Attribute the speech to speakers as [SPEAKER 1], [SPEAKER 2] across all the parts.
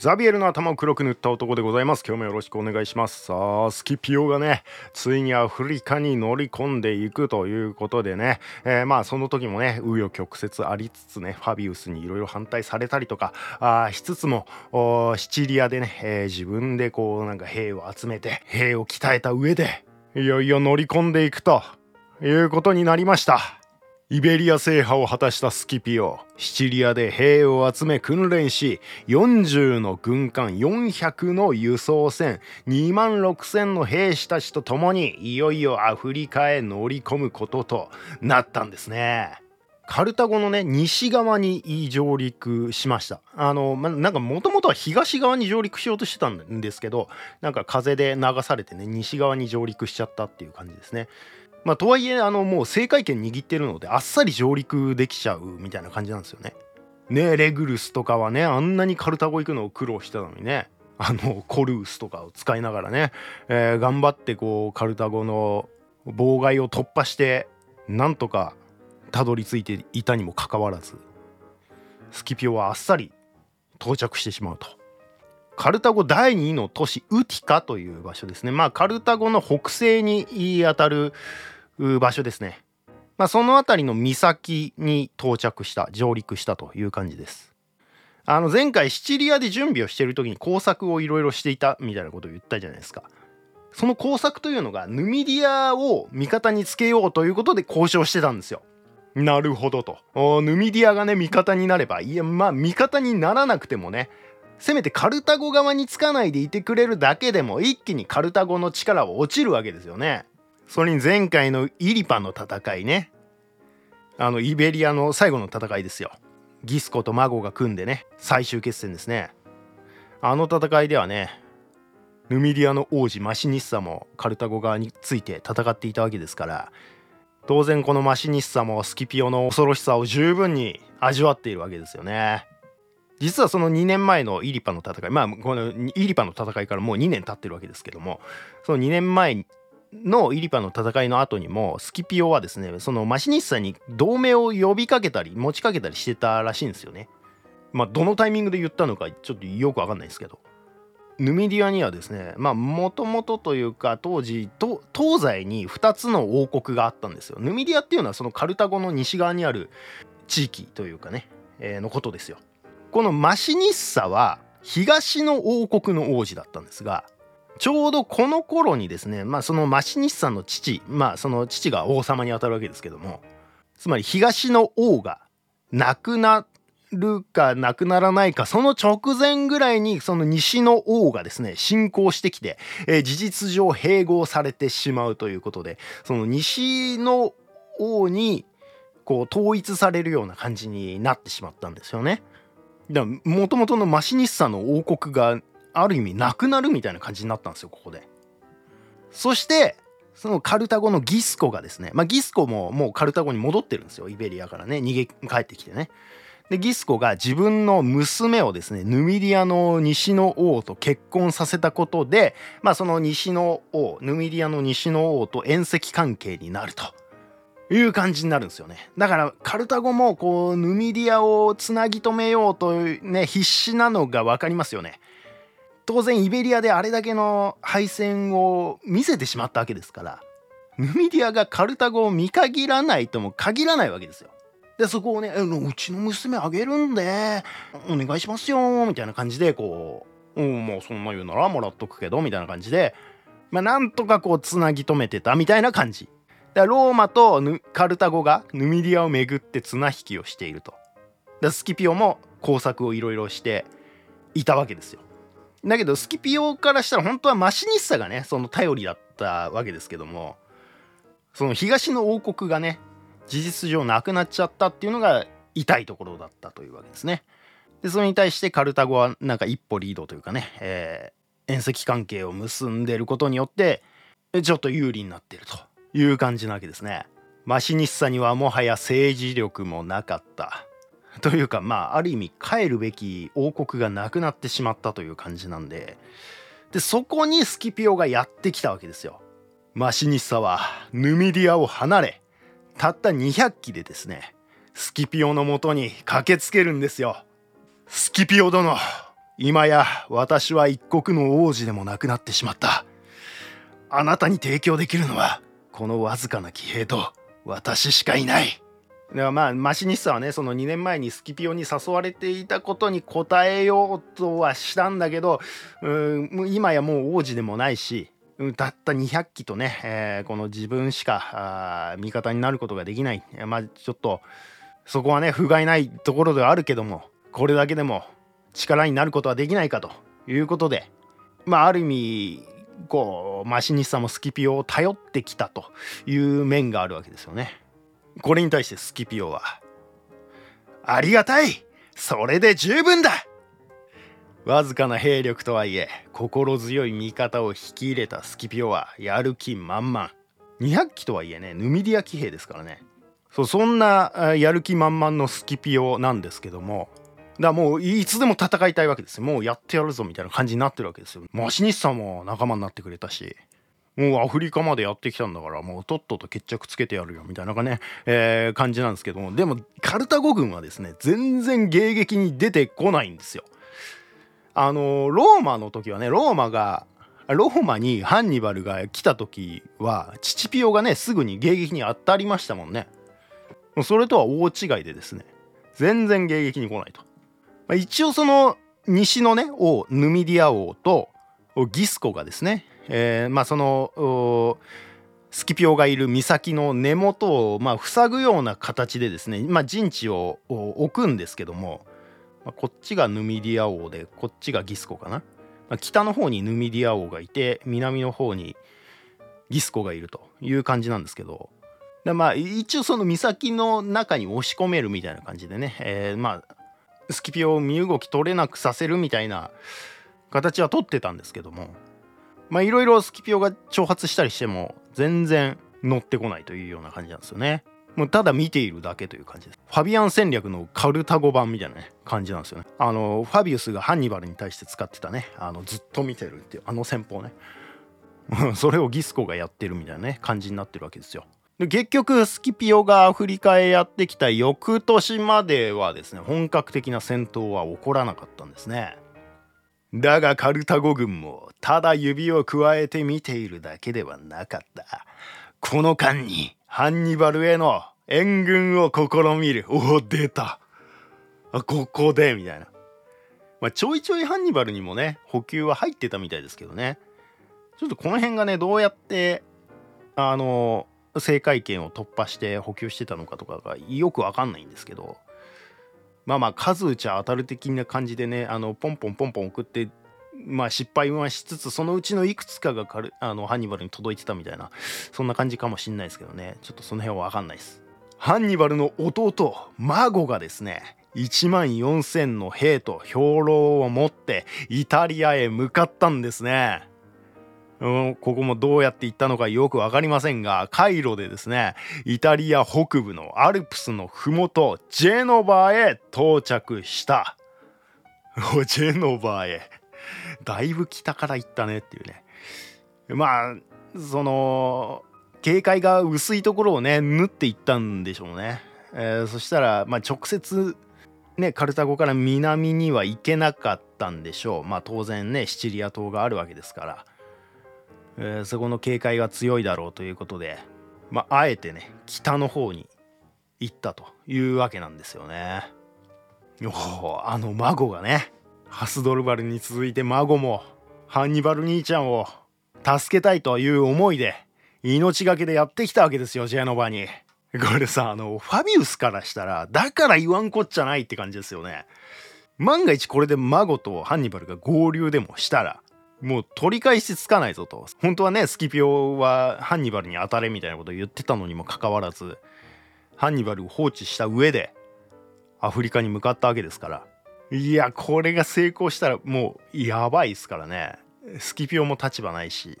[SPEAKER 1] ザビエルの頭を黒く塗った男でございます。今日もよろしくお願いします。さあスキピオがねついにアフリカに乗り込んでいくということでね、えー、まあその時もね紆余曲折ありつつねファビウスにいろいろ反対されたりとかあしつつもシチリアでね、えー、自分でこうなんか兵を集めて兵を鍛えた上でいよいよ乗り込んでいくということになりました。イベリア制覇を果たしたスキピオ。シチリアで兵を集め訓練し40の軍艦400の輸送船2万6,000の兵士たちと共にいよいよアフリカへ乗り込むこととなったんですね。カルタゴのね西側に上陸しました。あの、ま、なんかもともとは東側に上陸しようとしてたんですけどなんか風で流されてね西側に上陸しちゃったっていう感じですね。まあ、とはいえあのもう政界権握ってるのであっさり上陸できちゃうみたいな感じなんですよね。ねレグルスとかはねあんなにカルタゴ行くのを苦労してたのにねあのコルースとかを使いながらね、えー、頑張ってこうカルタゴの妨害を突破してなんとかたどり着いていたにもかかわらずスキピオはあっさり到着してしまうと。カルタゴ第2の都市ウティカという場所ですねまあカルタゴの北西にあたる場所ですね。まあ、その辺りの岬に到着した上陸したという感じです。あの前回シチリアで準備をしている時に工作をいろいろしていたみたいなことを言ったじゃないですか。その工作というのがヌミディアを味方につけようということで交渉してたんですよ。なるほどと。ヌミディアがね味方になればいやまあ味方にならなくてもねせめてカルタゴ側につかないでいてくれるだけでも一気にカルタゴの力は落ちるわけですよね。それに前回のイリパの戦いね。あのイベリアの最後の戦いですよ。ギスコとマゴが組んでね。最終決戦ですね。あの戦いではねヌミディアの王子マシニッサもカルタゴ側について戦っていたわけですから当然このマシニッサもスキピオの恐ろしさを十分に味わっているわけですよね。実はその2年前のイリパの戦いまあこのイリパの戦いからもう2年経ってるわけですけどもその2年前のイリパの戦いの後にもスキピオはですねそのマシニッサに同盟を呼びかけたり持ちかけたりしてたらしいんですよね。まあどのタイミングで言ったのかちょっとよくわかんないですけど。ヌミディアにはですねまあもともとというか当時東西に2つの王国があったんですよ。ヌミディアっていうのはそのカルタゴの西側にある地域というかね、えー、のことですよ。このマシニッサは東の王国の王子だったんですがちょうどこの頃にですね、まあ、そのマシニスさんの父、まあ、その父が王様にあたるわけですけども、つまり東の王が亡くなるか亡くならないか、その直前ぐらいにその西の王がですね、侵攻してきて、えー、事実上併合されてしまうということで、その西の王にこう統一されるような感じになってしまったんですよね。だもともとのマシニッサの王国がある意味なくなるみたいな感じになったんですよここで。そしてそのカルタゴのギスコがですね、まあ、ギスコももうカルタゴに戻ってるんですよイベリアからね逃げ帰ってきてね。でギスコが自分の娘をですねヌミディアの西の王と結婚させたことで、まあ、その西の王ヌミディアの西の王と縁戚関係になるという感じになるんですよねだからカルタゴもこうヌミディアをつなぎ止めようとね必死なのが分かりますよね。当然イベリアであれだけの敗戦を見せてしまったわけですからヌミディアがカルタゴを見限らないとも限らないわけですよ。でそこをね「うちの娘あげるんでお願いしますよ」みたいな感じでこう「うんもうそんな言うならもらっとくけど」みたいな感じでまあなんとかこうつなぎ止めてたみたいな感じ。だローマとカルタゴがヌミディアを巡って綱引きをしていると。スキピオも工作をいろいろしていたわけですよ。だけどスキピオからしたら本当はマシニッサがねその頼りだったわけですけどもその東の王国がね事実上なくなっちゃったっていうのが痛いところだったというわけですね。でそれに対してカルタゴはなんか一歩リードというかね、えー、縁戚関係を結んでることによってちょっと有利になってるという感じなわけですね。マシニッサにはもはや政治力もなかった。というかまあある意味帰るべき王国がなくなってしまったという感じなんででそこにスキピオがやってきたわけですよ。マシニッサはヌミディアを離れたった200機でですねスキピオのもとに駆けつけるんですよ。スキピオ殿今や私は一国の王子でもなくなってしまったあなたに提供できるのはこのわずかな騎兵と私しかいない。だからまあマシニスタはねその2年前にスキピオに誘われていたことに応えようとはしたんだけどうん今やもう王子でもないしたった200機とね、えー、この自分しか味方になることができない。まあちょっとそこはね不甲斐ないところではあるけどもこれだけでも力になることはできないかということでまあある意味こうマシニスタもスキピオを頼ってきたという面があるわけですよね。これに対してスキピオは「ありがたいそれで十分だ!」わずかな兵力とはいえ心強い味方を引き入れたスキピオはやる気満々200機とはいえねヌミディア騎兵ですからねそうそんなやる気満々のスキピオなんですけどもだもういつでも戦いたいわけですよもうやってやるぞみたいな感じになってるわけですよマシニスさんも仲間になってくれたしもうアフリカまでやってきたんだからもうとっとと決着つけてやるよみたいなね、えー、感じなんですけどもでもカルタゴ軍はですね全然迎撃に出てこないんですよ。あのローマの時はねローマがローマにハンニバルが来た時はチチピオがねすぐに迎撃に当たりましたもんね。それとは大違いでですね全然迎撃に来ないと。まあ、一応その西のね王ヌミディア王とギスコがですねえー、まあそのスキピオがいる岬の根元をまあ塞ぐような形でですね、まあ、陣地を置くんですけども、まあ、こっちがヌミディア王でこっちがギスコかな、まあ、北の方にヌミディア王がいて南の方にギスコがいるという感じなんですけど。でまあ一応その岬の中に押し込めるみたいな感じでね、えー、まあスキピオを身動き取れなくさせるみたいな形は取ってたんですけどもまあいろいろスキピオが挑発したりしても全然乗ってこないというような感じなんですよね。もうただ見ているだけという感じです。ファビアン戦略のカルタゴ版みたいなね感じなんですよね。あのファビウスがハンニバルに対して使ってたねあのずっと見てるっていうあの戦法ね。それをギスコがやってるみたいなね感じになってるわけですよ。結局スキピオがアフリカへやってきた翌年まではですね本格的な戦闘は起こらなかったんですね。だがカルタゴ軍もただ指を加えて見ているだけではなかった。この間にハンニバルへの援軍を試みる。おお、出た。あ、ここで、みたいな。まあ、ちょいちょいハンニバルにもね、補給は入ってたみたいですけどね。ちょっとこの辺がね、どうやって、あの、正解権を突破して補給してたのかとかがよくわかんないんですけど、まあまあ数打ちゃ当たる的な感じでねあのポンポンポンポン送ってまあ失敗はしつつそのうちのいくつかがあのハンニバルに届いてたみたいなそんな感じかもしんないですけどね。ちょっとその辺は分かんないです。ハンニバルの弟マゴがですね1万4,000の兵と兵糧を持ってイタリアへ向かったんですね。ここもどうやって行ったのかよく分かりませんがカイロでですねイタリア北部のアルプスの麓ジェノバーへ到着した。ジェノバーへ。だいぶ北から行ったねっていうね。まあその警戒が薄いところをね縫っていったんでしょうね、えー、そしたら、まあ、直接ねカルタゴから南には行けなかったんでしょう。まあ当然ねシチリア島があるわけですから。えー、そこの警戒が強いだろうということで、まあ、あえてね北の方に行ったというわけなんですよね。おあの孫がねハスドルバルに続いて孫もハンニバル兄ちゃんを助けたいという思いで命がけでやってきたわけですよジェノバに。これさあのファビウスからしたらだから言わんこっちゃないって感じですよね。万が一これで孫とハンニバルが合流でもしたらもう取り返しつかないぞと。本当はねスキピオはハンニバルに当たれみたいなことを言ってたのにもかかわらずハンニバルを放置した上でアフリカに向かったわけですから。いやこれが成功したらもうやばいですからね。スキピオも立場ないし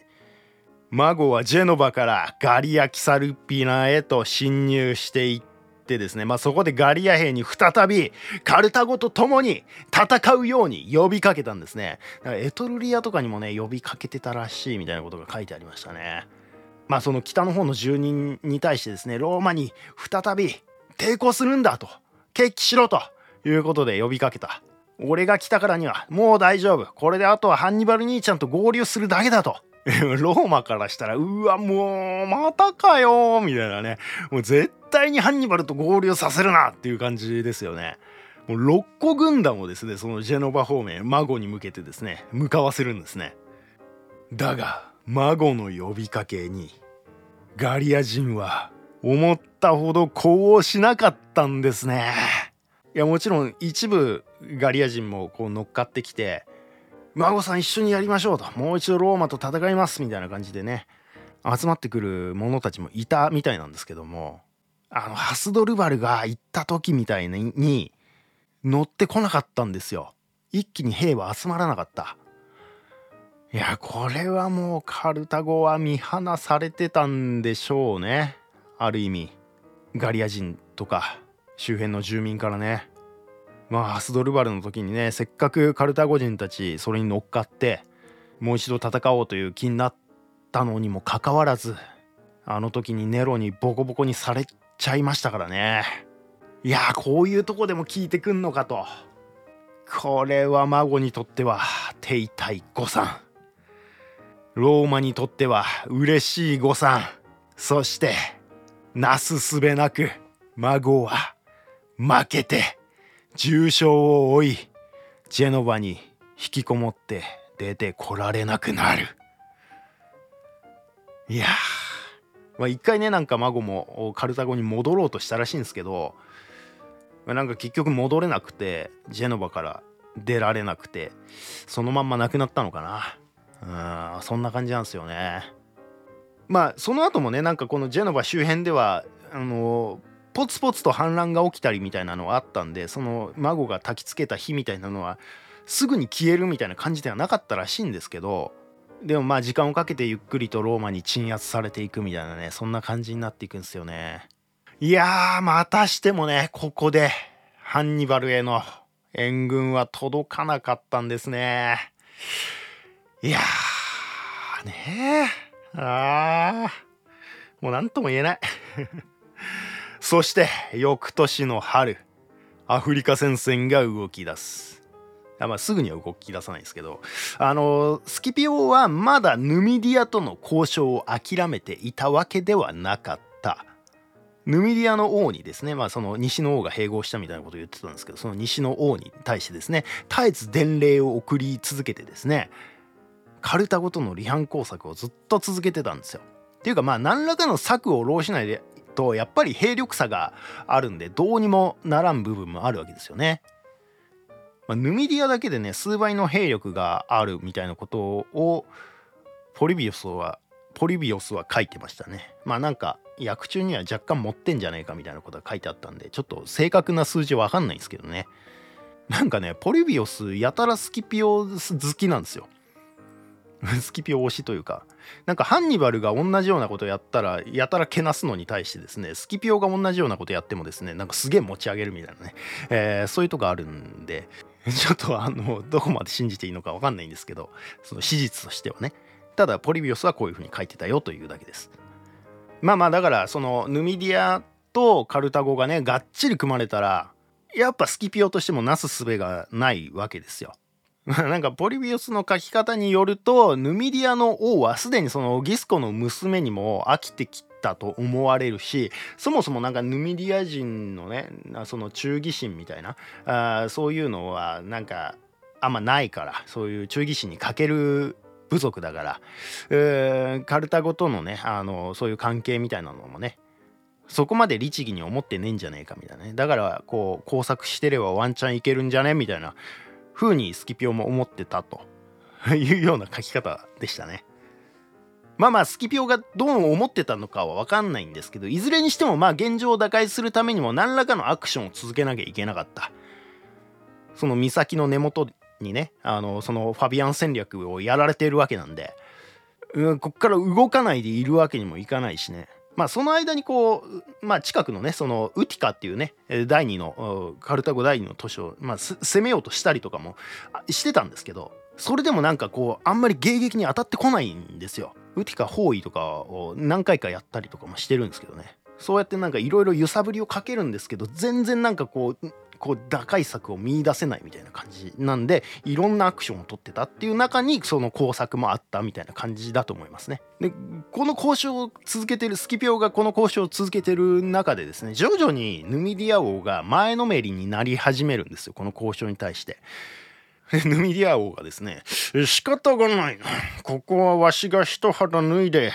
[SPEAKER 1] マゴはジェノバからガリア・キサルピナへと侵入していっってですね、まあ、そこでガリア兵に再びカルタゴと共に戦うように呼びかけたんですね。だからエトルリアとかにもね呼びかけてたらしいみたいなことが書いてありましたね。まあその北の方の住人に対してですねローマに再び抵抗するんだと決起しろということで呼びかけた。俺が来たからにはもう大丈夫これであとはハンニバル兄ちゃんと合流するだけだと ローマからしたらうわもうまたかよみたいなね。もう絶対にハンニバルと合流させるなっていう感じですよね。もう6個軍団をですねそのジェノバ方面マゴに向けてですね向かわせるんですね。だがマゴの呼びかけにガリア人は思ったほど呼応しなかったんですね。いやもちろん一部ガリア人もこう乗っかってきて「孫さん一緒にやりましょう」と「もう一度ローマと戦います」みたいな感じでね。集まってくる者たちもいたみたいなんですけども。あのハスドルバルが行った時みたいに乗ってこなかったんですよ。一気に兵は集まらなかった。いやこれはもうカルタゴは見放されてたんでしょうね。ある意味。ガリア人とか周辺の住民からね。まあハスドルバルの時にねせっかくカルタゴ人たちそれに乗っかってもう一度戦おうという気になったのにもかかわらずあの時にネロにボコボコにされちゃいましたからね。いやこういうとこでも聞いてくんのかと。これは孫にとっては手痛い誤算。ローマにとっては嬉しい誤算。そしてなすすべなく孫は負けて重傷を負いジェノバに引きこもって出てこられなくなる。いやまあ一回ねなんか孫もカルタゴに戻ろうとしたらしいんですけどなんか結局戻れなくてジェノバから出られなくてそのまんま亡くなったのかな。うんそんな感じなんですよね。まあその後もねなんかこのジェノバ周辺ではあのポツポツと反乱が起きたりみたいなのはあったんでその孫が焚きつけた火みたいなのはすぐに消えるみたいな感じではなかったらしいんですけどでもまあ時間をかけてゆっくりとローマに鎮圧されていくみたいなねそんな感じになっていくんですよね。いやーまたしてもねここでハンニバルへの援軍は届かなかったんですね。いやーねー。あー。もう何とも言えない。そして翌年の春アフリカ戦線が動き出すあまあ、すぐには動き出さないですけどあのスキピオはまだヌミディアとの交渉を諦めていたわけではなかったヌミディアの王にですね、まあ、その西の王が併合したみたいなことを言ってたんですけどその西の王に対してですね絶えず伝令を送り続けてですねカルタゴとの離反工作をずっと続けてたんですよ。っていうかまあ何らかの策を弄しないでとやっぱり兵力差があるんでどうにもならん部分もあるわけですよね。まあ、ヌミディアだけでね数倍の兵力があるみたいなことをポリビオスはポリビオスは書いてましたね。まあなんか役中には若干持ってんじゃねえかみたいなことが書いてあったんでちょっと正確な数字わかんないんですけどね。なんかねポリビオスやたらスキピオ好きなんですよ。スキピオ推しというかなんかハンニバルが同じようなことやったらやたらけなすのに対してですねスキピオが同じようなことやってもですねなんかすげえ持ち上げるみたいなね、えー、そういうとこあるんでちょっとあのどこまで信じていいのか分かんないんですけどその史実としてはね。ただポリビオスはこういうふうに書いてたよというだけです。まあまあだからそのヌミディアとカルタゴがねがっちり組まれたらやっぱスキピオとしてもなすすべがないわけですよ。なんかポリビオスの書き方によるとヌミディアの王はすでにそのギスコの娘にも飽きてきたと思われるしそもそもなんかヌミディア人のねその忠義心みたいなあそういうのはなんかあんまないからそういう忠義心に欠ける部族だから、えー、カルタゴとのねあのそういう関係みたいなのもねそこまで律儀に思ってねえんじゃねえかみたいなね。だからこう工作してればワンチャンいけるんじゃねえみたいな風にスキピオも思ってたと。いうような書き方でしたね。まあまあスキピオがどう思ってたのかは分かんないんですけどいずれにしてもまあ現状を打開するためにも何らかのアクションを続けなきゃいけなかった。その岬の根元にねあのそのファビアン戦略をやられているわけなんで、うん、こっから動かないでいるわけにもいかないしね。まあその間にこう、まあ、近くのねそのウティカっていうね第二のカルタゴ第二の都市を、まあ、攻めようとしたりとかもしてたんですけどそれでもなんかこうあんまり迎撃に当たってこないんですよ。ウティカ包囲とかを何回かやったりとかもしてるんですけどねそうやってなんかいろいろ揺さぶりをかけるんですけど全然なんかこうこう打開策を見出せないみたいな感じなんでいろんなアクションを取ってたっていう中にその工作もあったみたいな感じだと思いますね。でこの交渉を続けてるスキピオがこの交渉を続けてる中でですね徐々にヌミディア王が前のめりになり始めるんですよこの交渉に対して。ヌミディア王がですね、仕方がないな。ここはわしが一肌脱いで、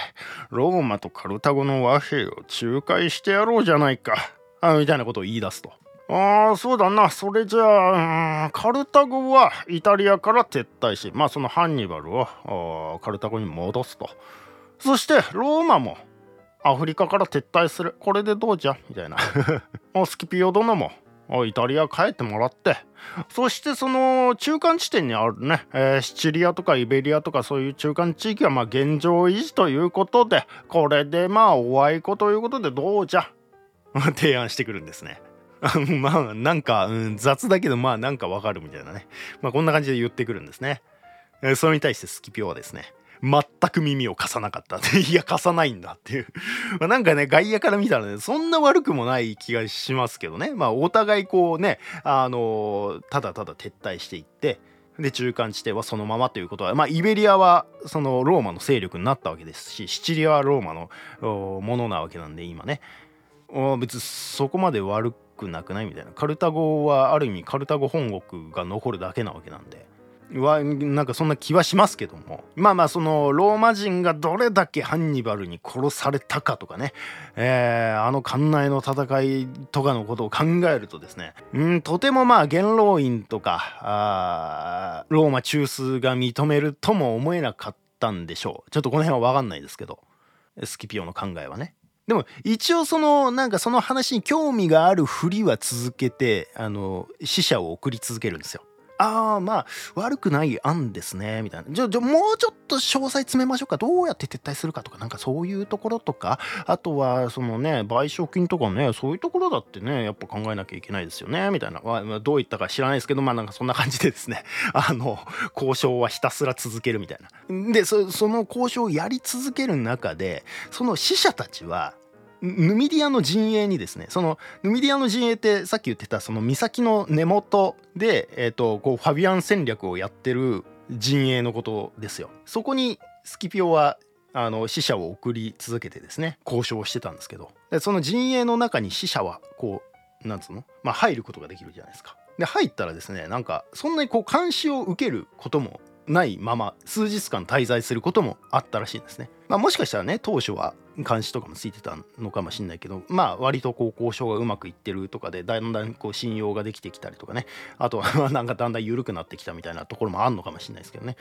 [SPEAKER 1] ローマとカルタゴの和平を仲介してやろうじゃないか。あみたいなことを言い出すと。ああ、そうだな。それじゃあ、カルタゴはイタリアから撤退し、まあそのハンニバルをカルタゴに戻すと。そしてローマもアフリカから撤退する。これでどうじゃ？みたいな。スキピオ殿もイタリア帰ってもらってそしてその中間地点にあるね、えー、シチリアとかイベリアとかそういう中間地域はまあ現状維持ということでこれでまあおあいこということでどうじゃ？提案してくるんですね。まあなんか、うん、雑だけどまあなんかわかるみたいなね。まあこんな感じで言ってくるんですね。えー、それに対してスキピオはですね全く耳を貸さなかった いや貸さないんだっていう まなんかね外野から見たらねそんな悪くもない気がしますけどねまあお互いこうねあのー、ただただ撤退していってで中間地点はそのままということはまあイベリアはそのローマの勢力になったわけですしシチリアはローマのものなわけなんで今ね別にそこまで悪くなくない？みたいな。カルタゴはある意味カルタゴ本国が残るだけなわけなんで。はなんかそんな気はしますけども。まあまあそのローマ人がどれだけハンニバルに殺されたかとかね、えー、あの艦内の戦いとかのことを考えるとですね。うんとてもまあ元老院とかあローマ中枢が認めるとも思えなかったんでしょう。ちょっとこの辺は分かんないですけど。スキピオの考えはね。でも一応そのなんかその話に興味があるふりは続けてあの死者を送り続けるんですよ。ああまあ悪くない案ですねみたいな。じゃじゃもうちょっと詳細詰めましょうか。どうやって撤退するかとかなんかそういうところとか。あとはそのね賠償金とかねそういうところだってねやっぱ考えなきゃいけないですよねみたいな、まあ、どういったか知らないですけどまあなんかそんな感じでですね。あの交渉はひたすら続けるみたいな。でその交渉をやり続ける中でその死者たちはヌミディアの陣営にですねそのヌミディアの陣営ってさっき言ってたその岬の根元で、えーと、こうファビアン戦略をやってる陣営のことですよ。そこにスキピオはあの死者を送り続けてですね交渉してたんですけどでその陣営の中に死者はこうなんつうの、まあ、入ることができるじゃないですか。で入ったらですねなんかそんなにこう監視を受けることもないまま数日間滞在することもあったらしいんですね。まあ、もしかしたらね当初は監視とかもついてたのかもしれないけどまあ割とこう交渉がうまくいってるとかでだんだんこう信用ができてきたりとかねあとはなんかだんだん緩くなってきたみたいなところもあんのかもしれないですけどね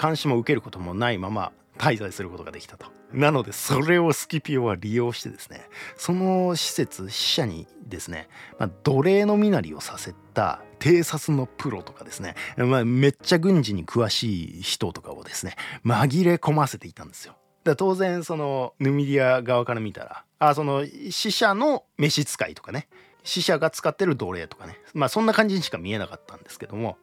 [SPEAKER 1] 監視も受けることもないまま滞在することができたと。なのでそれをスキピオは利用してですねその施設死者にですね、まあ、奴隷の身なりをさせた偵察のプロとかですね、まあ、めっちゃ軍事に詳しい人とかをですね紛れ込ませていたんですよ。だ当然そのヌミディア側から見たらあその死者の召使いとかね死者が使ってる奴隷とかねまあそんな感じにしか見えなかったんですけども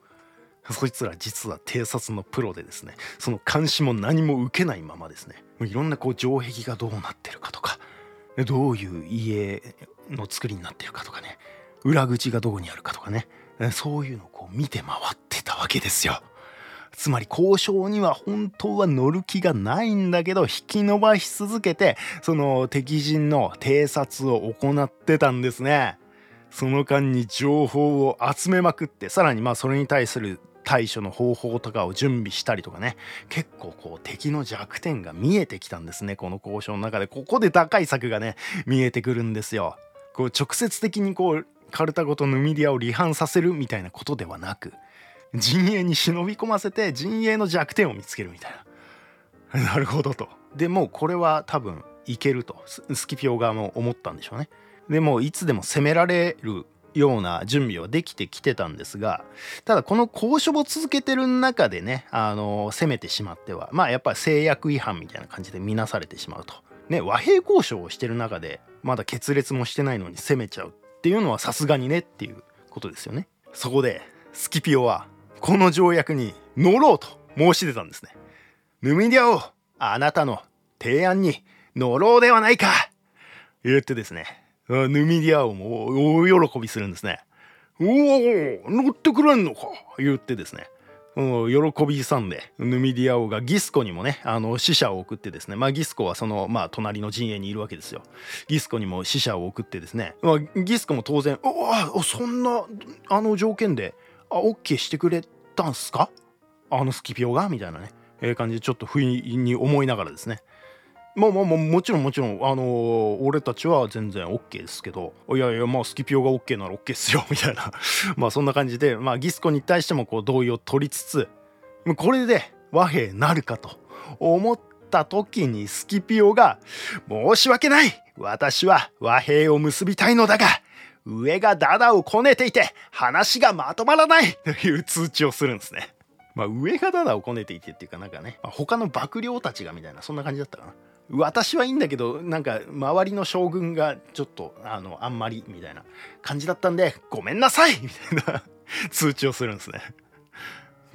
[SPEAKER 1] そいつら実は偵察のプロでですねその監視も何も受けないままですねいろんなこう城壁がどうなってるかとかどういう家の作りになってるかとかね裏口がどこにあるかとかねそういうのをこう見て回ってたわけですよ。つまり交渉には本当は乗る気がないんだけど引き伸ばし続けてその敵陣の偵察を行ってたんですね。その間に情報を集めまくってさらにまあそれに対する対処の方法とかを準備したりとかね結構こう敵の弱点が見えてきたんですねこの交渉の中でここで打開策がね見えてくるんですよ。こう直接的にこうカルタゴとヌミディアを離反させるみたいなことではなく陣営に忍び込ませて陣営の弱点を見つけるみたいな。なるほどと。でもうこれは多分いけるとスキピオ側も思ったんでしょうね。でもいつでも攻められるような準備はできてきてたんですがただこの交渉を続けてる中でねあの攻めてしまってはまあやっぱり制約違反みたいな感じで見なされてしまうと。ね和平交渉をしてる中でまだ決裂もしてないのに攻めちゃうっていうのはさすがにねっていうことですよね。そこでスキピオはこの条約に乗ろうと申し出たんですね。ヌミディア王あなたの提案に乗ろうではないか言ってですねヌミディア王も大喜びするんですねおお乗ってくれんのか言ってですね。喜び勇んでヌミディア王がギスコにもねあの死者を送ってですね。まあギスコはそのまあ隣の陣営にいるわけですよ。ギスコにも死者を送ってですね、まあ、ギスコも当然「おおそんなあの条件であ OK してくれたんすか？あのスキピオが?」みたいなね、えー、感じでちょっと不意に思いながらですね。まあまあまあもちろんもちろん。あのー、俺たちは全然 OK ですけど。いやいやまあスキピオが OK なら OK っすよ。みたいな。まあそんな感じで。まあギスコに対してもこう同意を取りつつこれで和平なるかと。思った時にスキピオが申し訳ない。私は和平を結びたいのだが上がダダをこねていて話がまとまらない。という通知をするんですね。まあ上がダダをこねていてっていうかなんかね、まあ、他の幕僚たちがみたいなそんな感じだったかな。私はいいんだけどなんか周りの将軍がちょっとあのあんまりみたいな感じだったんでごめんなさいみたいな通知をするんですね。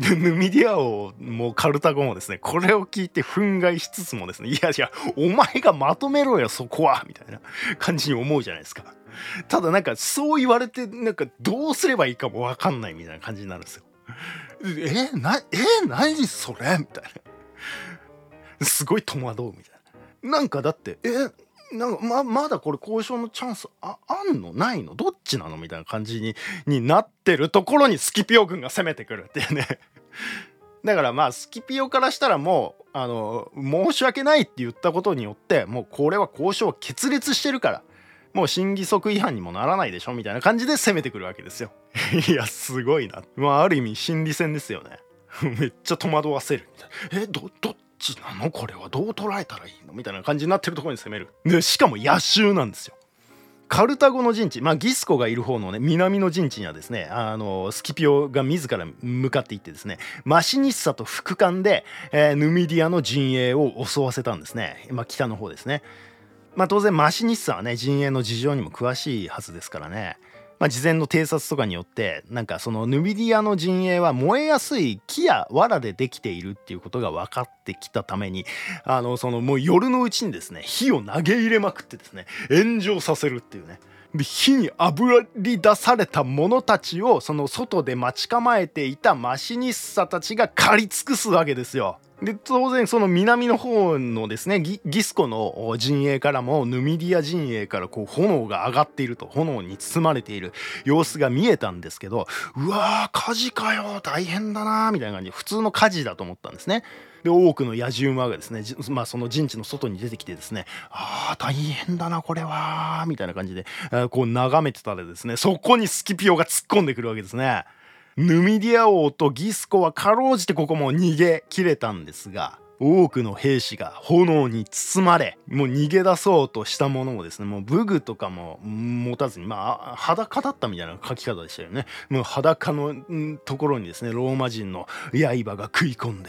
[SPEAKER 1] ヌミディア王もカルタゴもですね。これを聞いて憤慨しつつもですねいやいやお前がまとめろよそこはみたいな感じに思うじゃないですか。ただなんかそう言われてなんかどうすればいいかも分かんないみたいな感じになるんですよ。えなえ何それ？みたいな。すごい戸惑うみたいな。なんかだってえなんかままだこれ交渉のチャンスああんの？ないの？どっちなの？みたいな感じにになってるところにスキピオ軍が攻めてくるっていうね。だからまあスキピオからしたらもうあの申し訳ないって言ったことによってもうこれは交渉決裂してるからもう審議則違反にもならないでしょ？みたいな感じで攻めてくるわけですよ。いやすごいな。まあある意味心理戦ですよね。めっちゃ戸惑わせる。みたいなえどどっちなの？これはどう捉えたらいいの？みたいな感じになってるところに攻める。でしかも野襲なんですよ。カルタゴの陣地、まあ、ギスコがいる方のね南の陣地にはですねあのスキピオが自ら向かっていってですねマシニッサと副官で、えー、ヌミディアの陣営を襲わせたんですね、まあ、北の方ですね。まあ、当然マシニッサはね陣営の事情にも詳しいはずですからね。まあ、事前の偵察とかによってなんかそのヌミディアの陣営は燃えやすい木や藁でできているっていうことが分かってきたためにあのそのもう夜のうちにですね火を投げ入れまくってですね炎上させるっていうねで火にあぶり出された者たちをその外で待ち構えていたマシニッサたちが狩り尽くすわけですよ。で当然その南の方のですねギスコの陣営からもヌミディア陣営からこう炎が上がっていると炎に包まれている様子が見えたんですけどうわー火事かよ大変だなみたいな感じで普通の火事だと思ったんですね。で多くの野獣馬がですね、まあ、その陣地の外に出てきてですねあー大変だなこれはみたいな感じでこう眺めてたらですねそこにスキピオが突っ込んでくるわけですね。ヌミディア王とギスコはかろうじてここも逃げ切れたんですが多くの兵士が炎に包まれもう逃げ出そうとしたものもですねもう武具とかも持たずにまあ裸だったみたいな書き方でしたよねもう裸のところにですねローマ人の刃が食い込んで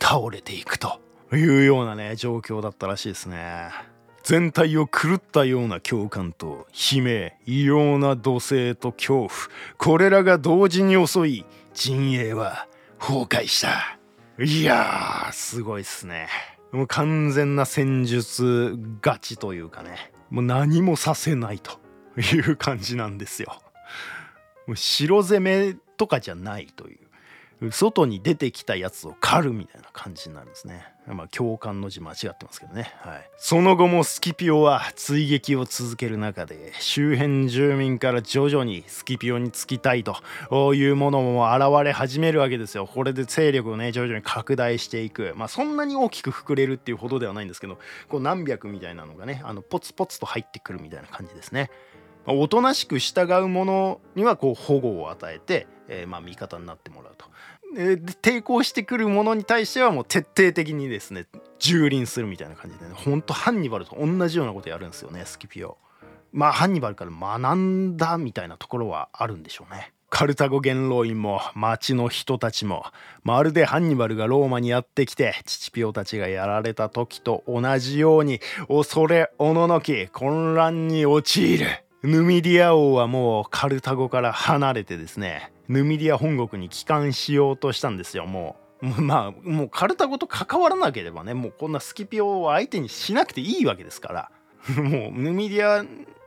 [SPEAKER 1] 倒れていくというようなね状況だったらしいですね。全体を狂ったような共感と悲鳴異様な土星と恐怖。これらが同時に襲い陣営は崩壊した。いやーすごいっすね。もう完全な戦術勝ちというかね。もう何もさせないと。いう感じなんですよ。もう城攻めとかじゃないという。外に出てきたやつを狩るみたいな感じになるんですね。まあ共感の字間違ってますけどね。はい。その後もスキピオは追撃を続ける中で周辺住民から徐々にスキピオにつきたいというものも現れ始めるわけですよ。これで勢力をね徐々に拡大していく。まあそんなに大きく膨れるっていうほどではないんですけど、こう何百みたいなのがね、あのポツポツと入ってくるみたいな感じですね。おとなしく従う者にはこう保護を与えて、えー、まあ味方になってもらうと。えー、抵抗してくるものに対してはもう徹底的にですね蹂躙するみたいな感じでねほんとハンニバルと同じようなことやるんですよねスキピオ。まあハンニバルから学んだみたいなところはあるんでしょうね。カルタゴ元老院も町の人たちもまるでハンニバルがローマにやってきて父ピオたちがやられた時と同じように恐れおののき混乱に陥る。ヌミディア王はもうカルタゴから離れてですねヌミディア本国に帰還しようとしたんですよもう。まあもうカルタゴと関わらなければねもうこんなスキピオを相手にしなくていいわけですから もうヌミディア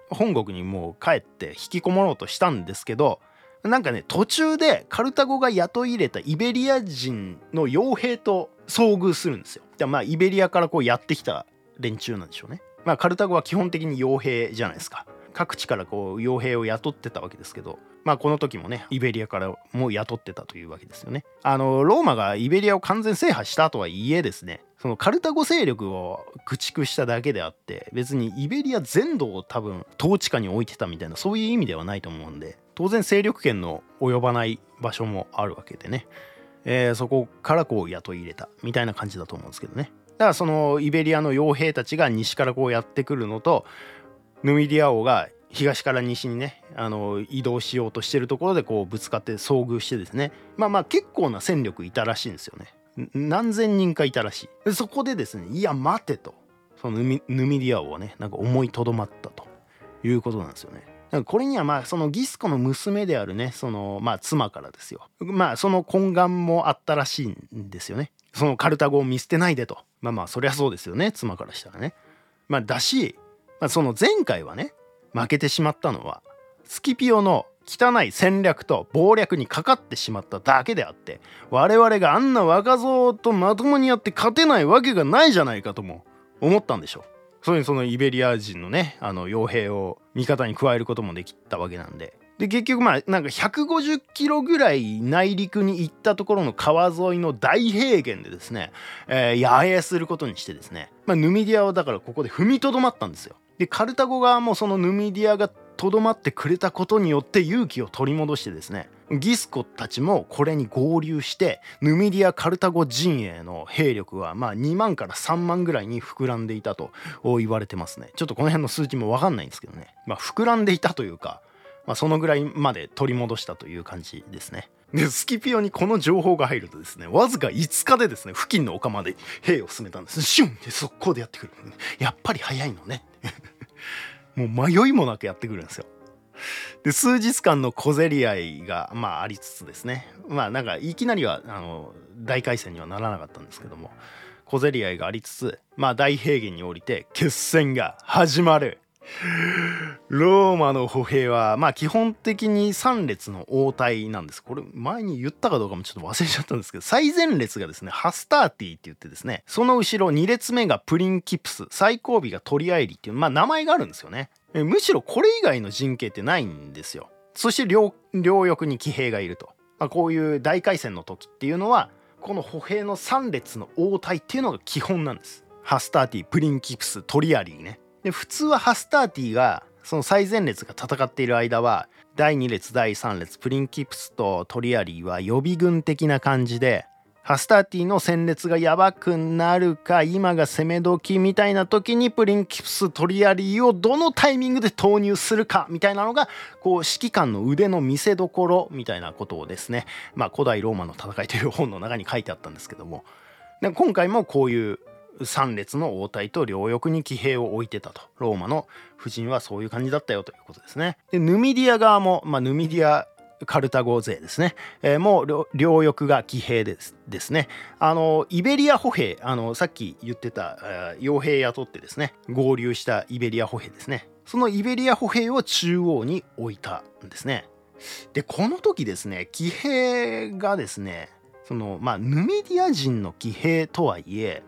[SPEAKER 1] 本国にもう帰って引きこもろうとしたんですけどなんかね途中でカルタゴが雇い入れたイベリア人の傭兵と遭遇するんですよ。まあイベリアからこうやってきた連中なんでしょうね。まあカルタゴは基本的に傭兵じゃないですか。各地からこう傭兵を雇ってたわけですけどまあこの時もねイベリアからも雇ってたというわけですよね。あのローマがイベリアを完全制覇したとはいえですねそのカルタゴ勢力を駆逐しただけであって別にイベリア全土を多分統治下に置いてたみたいなそういう意味ではないと思うんで当然勢力圏の及ばない場所もあるわけでね、えー、そこからこう雇い入れたみたいな感じだと思うんですけどねだからそのイベリアの傭兵たちが西からこうやってくるのとヌミディア王が東から西にねあの移動しようとしてるところでこうぶつかって遭遇してですね。まあまあ結構な戦力いたらしいんですよね。何千人かいたらしい。そこでですねいや待てと。そのヌミディア王はねなんか思いとどまったと。いうことなんですよね。これにはまあそのギスコの娘であるねそのまあ妻からですよ。まあその懇願もあったらしいんですよね。そのカルタゴを見捨てないでと。まあまあそりゃそうですよね。妻からしたらね。まあだし、まあ、その前回はね負けてしまったのはスキピオの汚い戦略と謀略にかかってしまっただけであって我々があんな若造とまともにやって勝てないわけがないじゃないかとも思ったんでしょう。そういうそのイベリア人のねあの傭兵を味方に加えることもできたわけなんで。で結局まあなんか150キロぐらい内陸に行ったところの川沿いの大平原でですね、えー、野営することにしてですね、まあ、ヌミディアはだからここで踏みとどまったんですよ。でカルタゴ側もそのヌミディアがとどまってくれたことによって勇気を取り戻してですねギスコたちもこれに合流してヌミディア・カルタゴ陣営の兵力はまあ2万から3万ぐらいに膨らんでいたと言われてますね。ちょっとこの辺の数値も分かんないんですけどね。まあ膨らんでいたというか、まあ、そのぐらいまで取り戻したという感じですね。でスキピオにこの情報が入るとですねわずか5日でですね付近の丘まで兵を進めたんです。シュンって速攻でやってくる。やっぱり早いのね。もう迷いもなくやってくるんですよ。で数日間の小競り合いがまあありつつですね。まあなんかいきなりはあの大回戦にはならなかったんですけども小競り合いがありつつまあ大平原に降りて決戦が始まる。ローマの歩兵はまあ基本的に3列の応対なんです。これ前に言ったかどうかもちょっと忘れちゃったんですけど最前列がですねハスターティって言ってですねその後ろ2列目がプリンキプス最後尾がトリアイリっていうまあ名前があるんですよね。むしろこれ以外の陣形ってないんですよ。そして両両翼に騎兵がいると、まあ、こういう大会戦の時っていうのはこの歩兵の3列の横隊っていうのが基本なんです。ハスターティプリンキプストリアリーね。で普通はハスターティがその最前列が戦っている間は第2列第3列プリンキプスとトリアリーは予備軍的な感じでハスターティの戦列がやばくなるか今が攻め時みたいな時にプリンキプストリアリーをどのタイミングで投入するかみたいなのがこう指揮官の腕の見せ所みたいなことをですねまあ古代ローマの戦いという本の中に書いてあったんですけども。今回もこういう3列の横隊と両翼に騎兵を置いてたと。ローマの布陣はそういう感じだったよということですね。でヌミディア側も、まあ、ヌミディアカルタゴ勢ですね、えー、もう両翼が騎兵ですですね。あのイベリア歩兵あのさっき言ってた傭兵雇ってですね。合流したイベリア歩兵ですね。そのイベリア歩兵を中央に置いたんですね。でこの時ですね騎兵がですねそのまあヌミディア人の騎兵とはいえ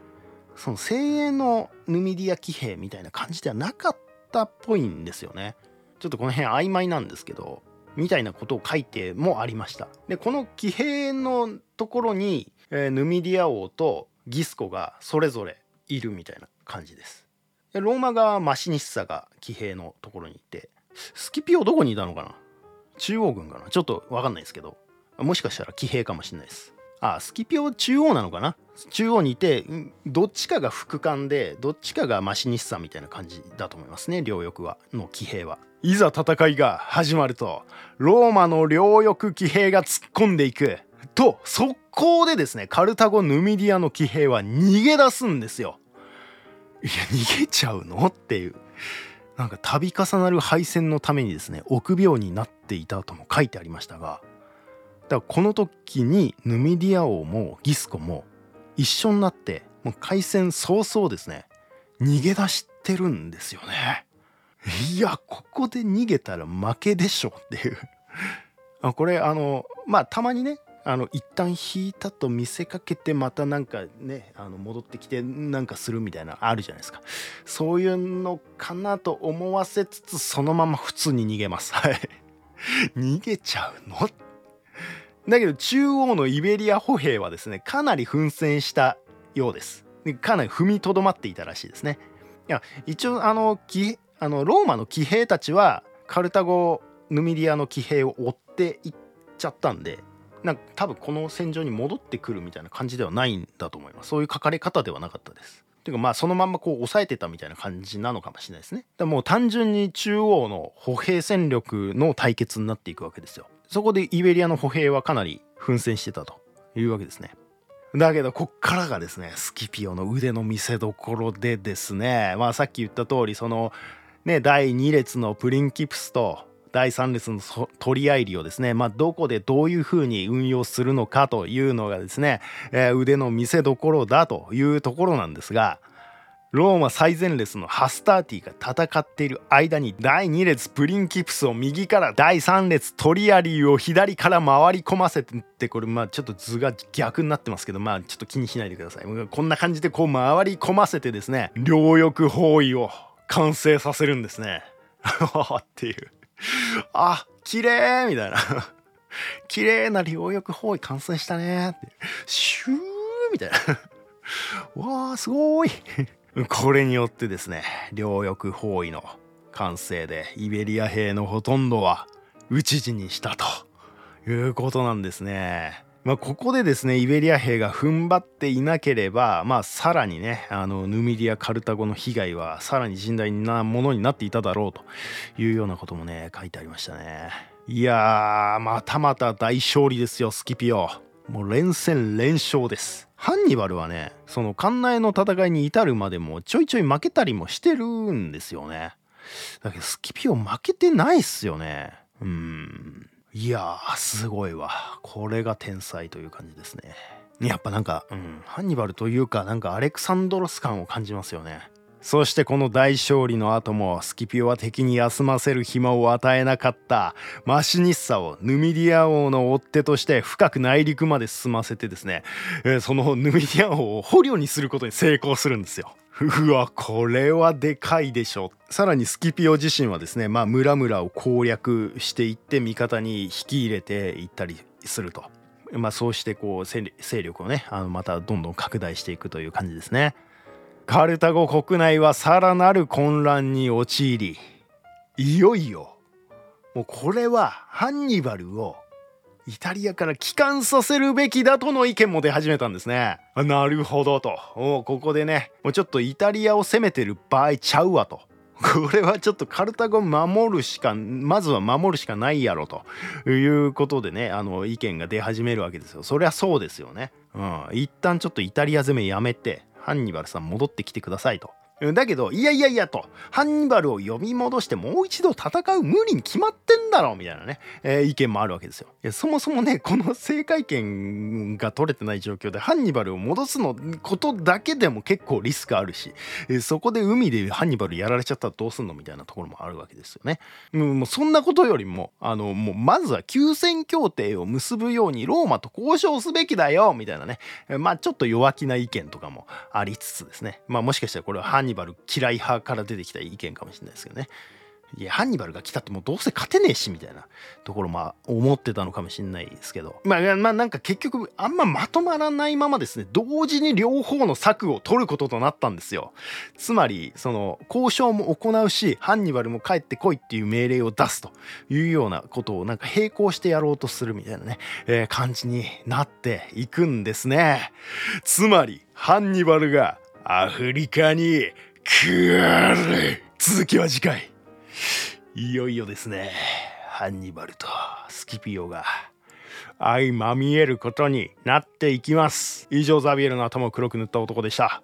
[SPEAKER 1] その精鋭のヌミディア騎兵みたいな感じではなかったっぽいんですよね。ちょっとこの辺曖昧なんですけどみたいなことを書いてもありました。でこの騎兵のところに、えー、ヌミディア王とギスコがそれぞれいるみたいな感じです。でローマ側マシニッサが騎兵のところにいてスキピオどこにいたのかな？中央軍かな？ちょっと分かんないですけどもしかしたら騎兵かもしれないです。あスキピオ中央なのかな？中央にいてどっちかが副官でどっちかがマシニッサみたいな感じだと思いますね両翼はの騎兵は。いざ戦いが始まるとローマの両翼騎兵が突っ込んでいく。と速攻でですねカルタゴ・ヌミディアの騎兵は逃げ出すんですよ。いや逃げちゃうの？っていう。なんか度重なる敗戦のためにですね臆病になっていたとも書いてありましたがだからこの時にヌミディア王もギスコも一緒になってもう開戦早々ですね。逃げ出してるんですよね。いやここで逃げたら負けでしょっていう。これあのまあたまにねあの一旦引いたと見せかけてまたなんかねあの戻ってきてなんかするみたいなあるじゃないですか。そういうのかなと思わせつつそのまま普通に逃げます。はい。逃げちゃうのだけど中央のイベリア歩兵はですねかなり奮戦したようです。かなり踏みとどまっていたらしいですね。いや一応あのあのローマの騎兵たちはカルタゴヌミディアの騎兵を追っていっちゃったんでなんか多分この戦場に戻ってくるみたいな感じではないんだと思います。そういう書かれ方ではなかったです。ていうかまあそのまんまこう抑えてたみたいな感じなのかもしれないですね。だもう単純に中央の歩兵戦力の対決になっていくわけですよ。そこでイベリアの歩兵はかなり奮戦してたというわけですね。だけどこっからがですねスキピオの腕の見せ所でですね。まあさっき言った通りそのね第2列のプリンキプスと第3列の取り合いりをですね、まあ、どこでどういうふうに運用するのかというのがですね、えー、腕の見せ所だというところなんですがローマ最前列のハスターティが戦っている間に第2列プリンキプスを右から第3列トリアリーを左から回り込ませてってこれまあちょっと図が逆になってますけどまあちょっと気にしないでください。こんな感じでこう回り込ませてですね両翼包囲を完成させるんですね。っていう。あ綺麗みたいな。綺麗な両翼包囲完成したねって。シューみたいな。わあすごい。これによってですね両翼包囲の完成でイベリア兵のほとんどは討ち死にしたということなんですね。まあ、ここでですねイベリア兵が踏ん張っていなければ、まあ、さらにねあのヌミディア・カルタゴの被害はさらに甚大なものになっていただろうというようなこともね書いてありましたね。いやーまたまた大勝利ですよスキピオ。もう連戦連勝です。ハンニバルはねその館内の戦いに至るまでもちょいちょい負けたりもしてるんですよね。だけどスキピオ負けてないっすよね。うん。いやーすごいわ。これが天才という感じですね。やっぱなんか、うん、ハンニバルというかなんかアレクサンドロス感を感じますよね。そしてこの大勝利の後もスキピオは敵に休ませる暇を与えなかったマシニッサをヌミディア王の追っ手として深く内陸まで進ませてですね、えー、そのヌミディア王を捕虜にすることに成功するんですよ。うわこれはでかいでしょさらにスキピオ自身はですねまあ村々を攻略していって味方に引き入れていったりすると。まあそうしてこう勢力をねあのまたどんどん拡大していくという感じですね。カルタゴ国内はさらなる混乱に陥りいよいよもうこれはハンニバルをイタリアから帰還させるべきだとの意見も出始めたんですね。なるほどと。ここでね、もうちょっとイタリアを攻めてる場合ちゃうわと。これはちょっとカルタゴ守るしか、まずは守るしかないやろということでね、あの意見が出始めるわけですよ。そりゃそうですよね。うん。一旦ちょっとイタリア攻めやめて、ハンニバルさん戻ってきてくださいと。だけど、いやいやいやと、ハンニバルを呼び戻してもう一度戦う無理に決まってんだろみたいなね、えー、意見もあるわけですよ。そもそもね、この制海権が取れてない状況でハンニバルを戻すのことだけでも結構リスクあるし、えー、そこで海でハンニバルやられちゃったらどうすんのみたいなところもあるわけですよね。もうそんなことよりも、あの、もうまずは休戦協定を結ぶようにローマと交渉すべきだよみたいなね、まあちょっと弱気な意見とかもありつつですね、まあもしかしたらこれはハンニバル嫌い派から出てきた意見かもしれないですけどね。いやハンニバルが来たってもうどうせ勝てねえしみたいなところまあ思ってたのかもしれないですけど。まあまあなんか結局あんままとまらないままですね同時に両方の策を取ることとなったんですよ。つまりその交渉も行うしハンニバルも帰ってこいっていう命令を出すというようなことをなんか並行してやろうとするみたいなね、えー、感じになっていくんですね。つまりハンニバルがアフリカにくる続きは次回。いよいよですね。ハンニバルとスキピオが相まみえることになっていきます。以上ザビエルの頭を黒く塗った男でした。